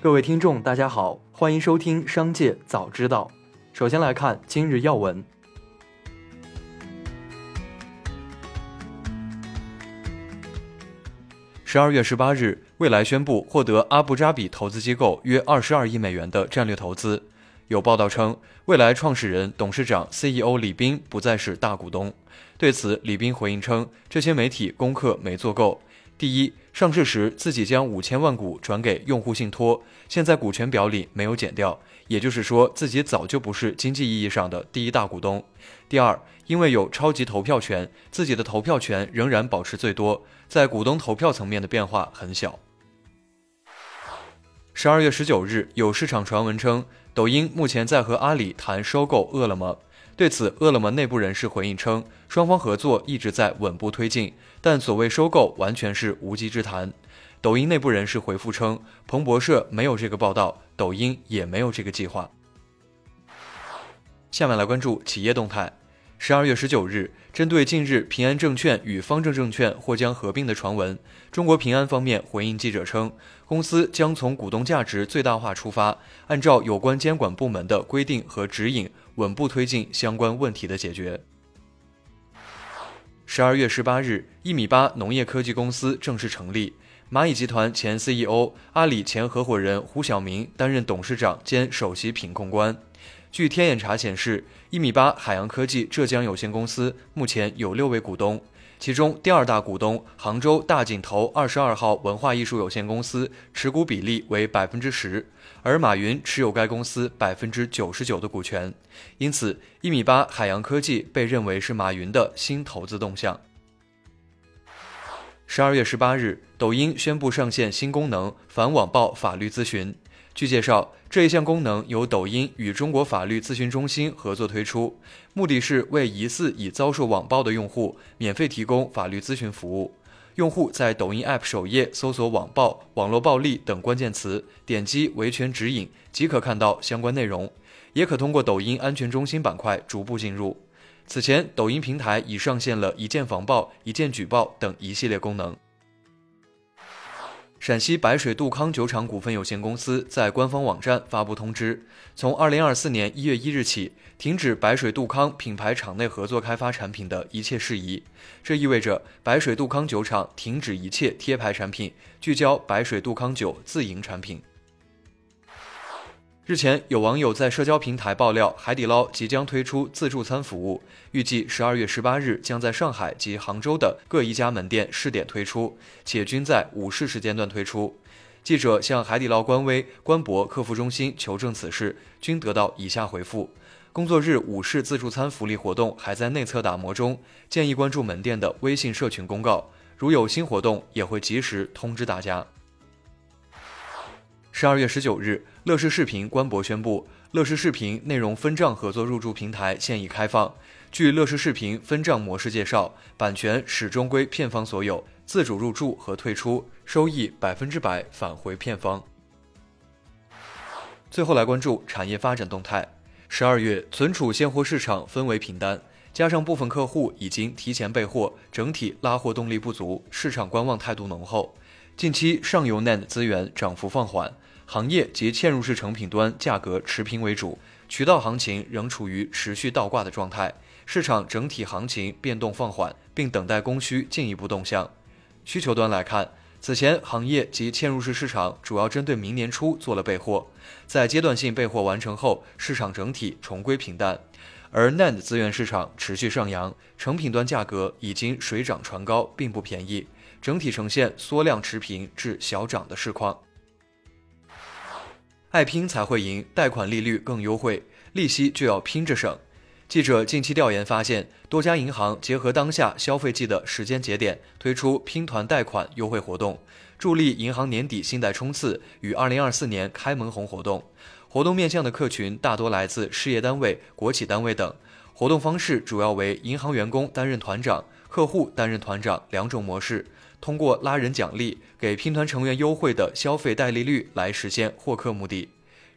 各位听众，大家好，欢迎收听《商界早知道》。首先来看今日要闻。十二月十八日，蔚来宣布获得阿布扎比投资机构约二十二亿美元的战略投资。有报道称，蔚来创始人、董事长、CEO 李斌不再是大股东。对此，李斌回应称，这些媒体功课没做够。第一，上市时自己将五千万股转给用户信托，现在股权表里没有减掉，也就是说自己早就不是经济意义上的第一大股东。第二，因为有超级投票权，自己的投票权仍然保持最多，在股东投票层面的变化很小。十二月十九日，有市场传闻称，抖音目前在和阿里谈收购饿了么。对此，饿了么内部人士回应称，双方合作一直在稳步推进，但所谓收购完全是无稽之谈。抖音内部人士回复称，彭博社没有这个报道，抖音也没有这个计划。下面来关注企业动态。十二月十九日，针对近日平安证券与方正证券或将合并的传闻，中国平安方面回应记者称，公司将从股东价值最大化出发，按照有关监管部门的规定和指引，稳步推进相关问题的解决。十二月十八日，一米八农业科技公司正式成立，蚂蚁集团前 CEO、阿里前合伙人胡晓明担任董事长兼首席品控官。据天眼查显示，一米八海洋科技浙江有限公司目前有六位股东，其中第二大股东杭州大井投二十二号文化艺术有限公司持股比例为百分之十，而马云持有该公司百分之九十九的股权，因此一米八海洋科技被认为是马云的新投资动向。十二月十八日，抖音宣布上线新功能反网暴法律咨询。据介绍，这一项功能由抖音与中国法律咨询中心合作推出，目的是为疑似已遭受网暴的用户免费提供法律咨询服务。用户在抖音 App 首页搜索“网暴”“网络暴力”等关键词，点击维权指引即可看到相关内容，也可通过抖音安全中心板块逐步进入。此前，抖音平台已上线了一键防暴、一键举报等一系列功能。陕西白水杜康酒厂股份有限公司在官方网站发布通知，从二零二四年一月一日起，停止白水杜康品牌厂内合作开发产品的一切事宜。这意味着白水杜康酒厂停止一切贴牌产品，聚焦白水杜康酒自营产品。日前，有网友在社交平台爆料，海底捞即将推出自助餐服务，预计十二月十八日将在上海及杭州的各一家门店试点推出，且均在午市时间段推出。记者向海底捞官微、官博客服中心求证此事，均得到以下回复：工作日午市自助餐福利活动还在内测打磨中，建议关注门店的微信社群公告，如有新活动也会及时通知大家。十二月十九日，乐视视频官博宣布，乐视视频内容分账合作入驻平台现已开放。据乐视视频分账模式介绍，版权始终归片方所有，自主入驻和退出，收益百分之百返回片方。最后来关注产业发展动态。十二月存储现货市场氛围平淡，加上部分客户已经提前备货，整体拉货动力不足，市场观望态度浓厚。近期上游 NAND 资源涨幅放缓。行业及嵌入式成品端价格持平为主，渠道行情仍处于持续倒挂的状态，市场整体行情变动放缓，并等待供需进一步动向。需求端来看，此前行业及嵌入式市场主要针对明年初做了备货，在阶段性备货完成后，市场整体重归平淡。而 NAND 资源市场持续上扬，成品端价格已经水涨船高，并不便宜，整体呈现缩量持平至小涨的市况。爱拼才会赢，贷款利率更优惠，利息就要拼着省。记者近期调研发现，多家银行结合当下消费季的时间节点，推出拼团贷款优惠活动，助力银行年底信贷冲刺与二零二四年开门红活动。活动面向的客群大多来自事业单位、国企单位等。活动方式主要为银行员工担任团长，客户担任团长两种模式。通过拉人奖励、给拼团成员优惠的消费贷利率来实现获客目的。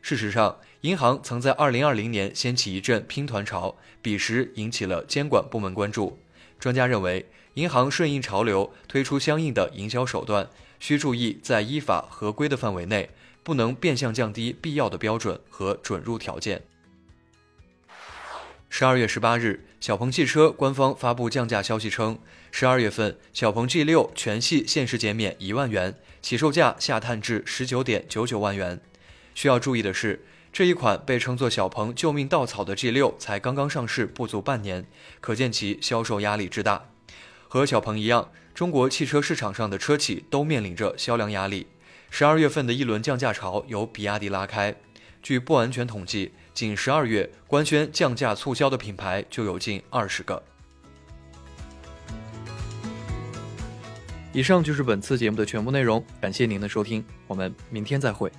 事实上，银行曾在2020年掀起一阵拼团潮，彼时引起了监管部门关注。专家认为，银行顺应潮流推出相应的营销手段，需注意在依法合规的范围内，不能变相降低必要的标准和准入条件。十二月十八日，小鹏汽车官方发布降价消息称，十二月份小鹏 G 六全系限时减免一万元，起售价下探至十九点九九万元。需要注意的是，这一款被称作小鹏救命稻草的 G 六才刚刚上市不足半年，可见其销售压力之大。和小鹏一样，中国汽车市场上的车企都面临着销量压力。十二月份的一轮降价潮由比亚迪拉开。据不完全统计，仅十二月官宣降价促销的品牌就有近二十个。以上就是本次节目的全部内容，感谢您的收听，我们明天再会。